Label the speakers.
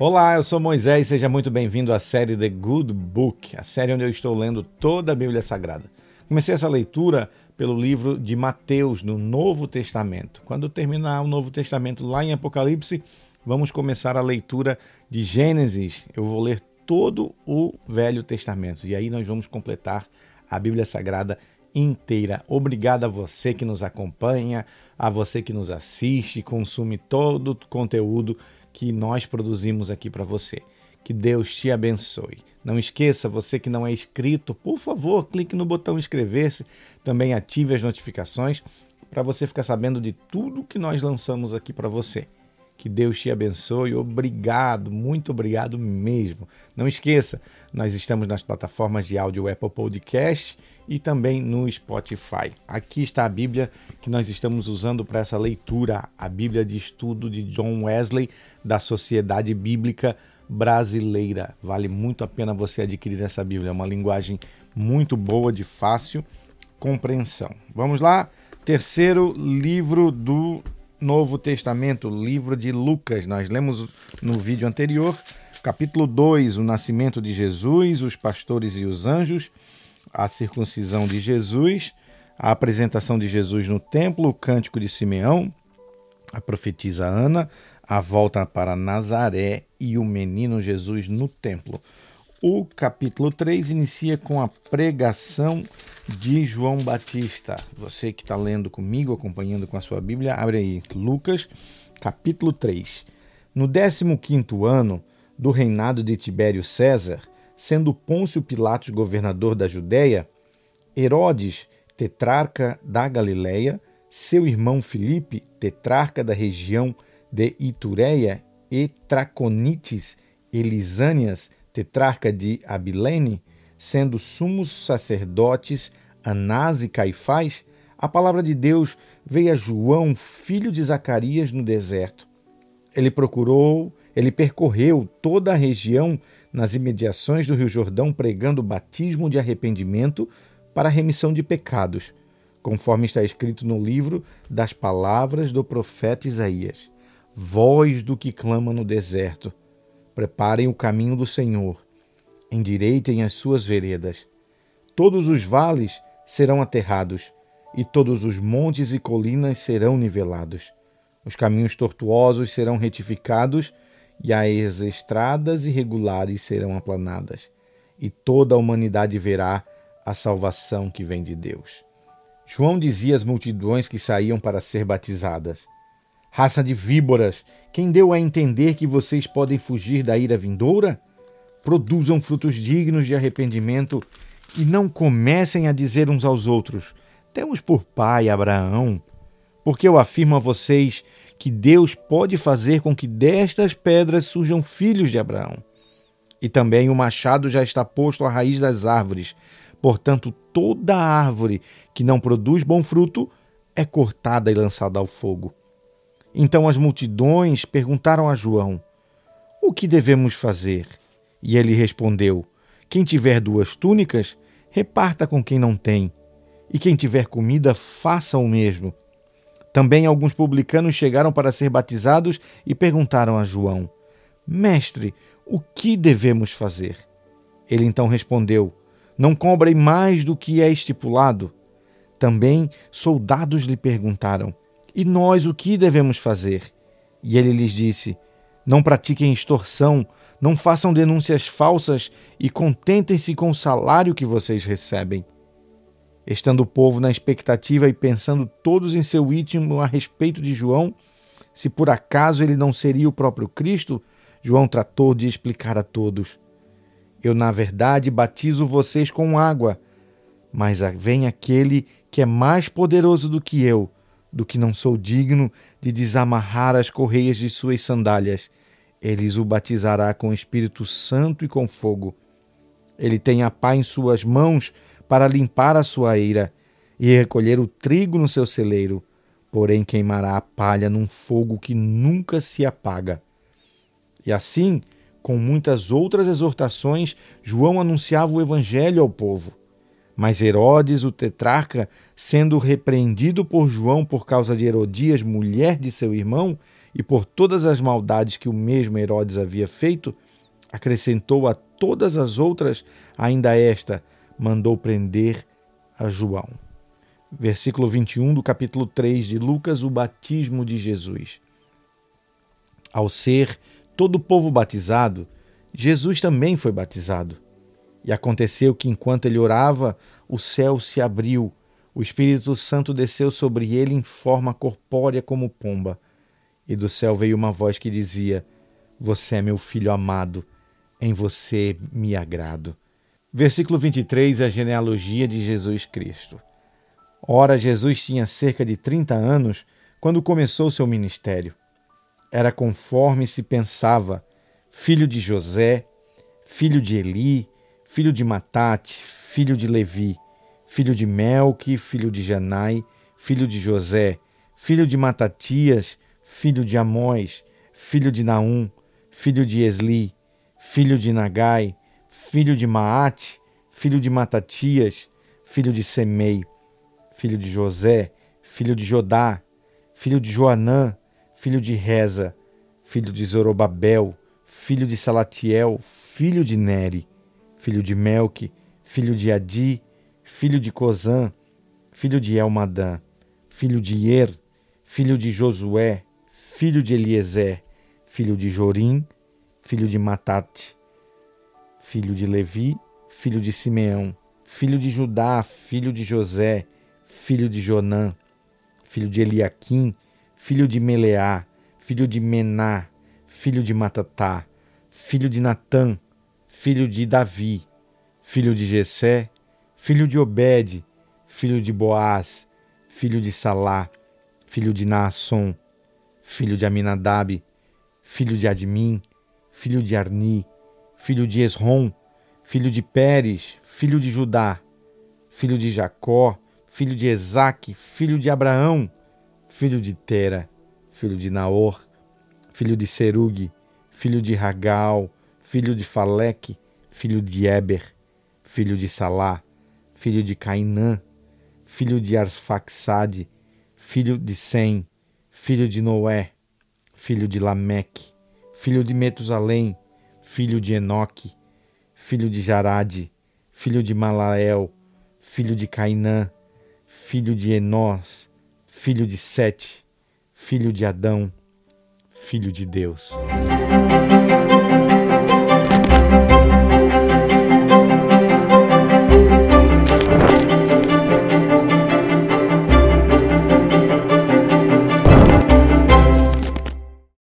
Speaker 1: Olá, eu sou Moisés, seja muito bem-vindo à série The Good Book, a série onde eu estou lendo toda a Bíblia Sagrada. Comecei essa leitura pelo livro de Mateus, no Novo Testamento. Quando terminar o Novo Testamento lá em Apocalipse, vamos começar a leitura de Gênesis. Eu vou ler todo o Velho Testamento e aí nós vamos completar a Bíblia Sagrada inteira. Obrigado a você que nos acompanha, a você que nos assiste, consome todo o conteúdo que nós produzimos aqui para você. Que Deus te abençoe. Não esqueça, você que não é inscrito, por favor, clique no botão inscrever-se, também ative as notificações para você ficar sabendo de tudo que nós lançamos aqui para você. Que Deus te abençoe. Obrigado, muito obrigado mesmo. Não esqueça, nós estamos nas plataformas de áudio Apple Podcast e também no Spotify. Aqui está a Bíblia que nós estamos usando para essa leitura, a Bíblia de Estudo de John Wesley, da Sociedade Bíblica Brasileira. Vale muito a pena você adquirir essa Bíblia, é uma linguagem muito boa, de fácil compreensão. Vamos lá? Terceiro livro do Novo Testamento, livro de Lucas. Nós lemos no vídeo anterior, capítulo 2, o nascimento de Jesus, os pastores e os anjos a circuncisão de Jesus, a apresentação de Jesus no templo, o cântico de Simeão, a profetisa Ana, a volta para Nazaré e o menino Jesus no templo. O capítulo 3 inicia com a pregação de João Batista. Você que está lendo comigo, acompanhando com a sua Bíblia, abre aí Lucas, capítulo 3. No 15 ano do reinado de Tibério César, sendo Pôncio Pilatos governador da Judéia, Herodes, tetrarca da Galiléia, seu irmão Filipe, tetrarca da região de Itureia, e Traconites Elisânias, tetrarca de Abilene, sendo sumos sacerdotes Anás e Caifás, a palavra de Deus veio a João, filho de Zacarias, no deserto. Ele procurou, ele percorreu toda a região nas imediações do Rio Jordão pregando o batismo de arrependimento para a remissão de pecados, conforme está escrito no livro das palavras do profeta Isaías. Voz do que clama no deserto, preparem o caminho do Senhor, endireitem as suas veredas. Todos os vales serão aterrados, e todos os montes e colinas serão nivelados. Os caminhos tortuosos serão retificados, e as estradas irregulares serão aplanadas, e toda a humanidade verá a salvação que vem de Deus. João dizia às multidões que saíam para ser batizadas: Raça de víboras, quem deu a entender que vocês podem fugir da ira vindoura? Produzam frutos dignos de arrependimento e não comecem a dizer uns aos outros: Temos por pai Abraão. Porque eu afirmo a vocês que Deus pode fazer com que destas pedras surjam filhos de Abraão. E também o machado já está posto à raiz das árvores. Portanto, toda árvore que não produz bom fruto é cortada e lançada ao fogo. Então as multidões perguntaram a João: O que devemos fazer? E ele respondeu: Quem tiver duas túnicas, reparta com quem não tem, e quem tiver comida, faça o mesmo. Também alguns publicanos chegaram para ser batizados e perguntaram a João: Mestre, o que devemos fazer? Ele então respondeu: Não cobrem mais do que é estipulado. Também soldados lhe perguntaram: E nós o que devemos fazer? E ele lhes disse: Não pratiquem extorsão, não façam denúncias falsas e contentem-se com o salário que vocês recebem. Estando o povo na expectativa e pensando todos em seu íntimo a respeito de João, se por acaso ele não seria o próprio Cristo, João tratou de explicar a todos: Eu, na verdade, batizo vocês com água, mas vem aquele que é mais poderoso do que eu, do que não sou digno de desamarrar as correias de suas sandálias. Ele o batizará com o Espírito Santo e com fogo. Ele tem a pá em suas mãos para limpar a sua eira e recolher o trigo no seu celeiro, porém queimará a palha num fogo que nunca se apaga. E assim, com muitas outras exortações, João anunciava o evangelho ao povo. Mas Herodes, o tetrarca, sendo repreendido por João por causa de Herodias, mulher de seu irmão, e por todas as maldades que o mesmo Herodes havia feito, acrescentou a todas as outras ainda esta, mandou prender a João. Versículo 21 do capítulo 3 de Lucas, o batismo de Jesus. Ao ser todo o povo batizado, Jesus também foi batizado. E aconteceu que enquanto ele orava, o céu se abriu, o Espírito Santo desceu sobre ele em forma corpórea como pomba. E do céu veio uma voz que dizia: Você é meu filho amado, em você me agrado. Versículo 23 é a genealogia de Jesus Cristo. Ora, Jesus tinha cerca de 30 anos quando começou seu ministério. Era conforme se pensava, filho de José, filho de Eli, filho de Matate, filho de Levi, filho de Melque, filho de Janai, filho de José, filho de Matatias, filho de Amós, filho de Naum, filho de Esli, filho de Nagai, filho de Maate, filho de Matatias, filho de Semei, filho de José, filho de Jodá, filho de Joanã, filho de Reza, filho de Zorobabel, filho de Salatiel, filho de Neri, filho de Melque, filho de Adi, filho de Cozã, filho de Elmadã, filho de Ir, filho de Josué, filho de Eliezer, filho de Jorim, filho de Matate, filho de Levi, filho de Simeão, filho de Judá, filho de José, filho de Jonã, filho de Eliaquim, filho de Meleá, filho de Mená, filho de Matatá, filho de Natã, filho de Davi, filho de Jessé, filho de Obed, filho de Boaz, filho de Salá, filho de Naasson, filho de Aminadab, filho de Admin, filho de Arni, filho de Esrom, filho de Pérez, filho de Judá, filho de Jacó, filho de Esaque, filho de Abraão, filho de Tera, filho de Naor, filho de Serug, filho de Ragal, filho de Faleque, filho de Eber, filho de Salá, filho de Cainã, filho de Arfaxade, filho de Sem, filho de Noé, filho de Lameque, filho de Metusalém, filho de Enoque, filho de Jarade, filho de Malael, filho de Cainã, filho de Enós, filho de Sete, filho de Adão, filho de Deus.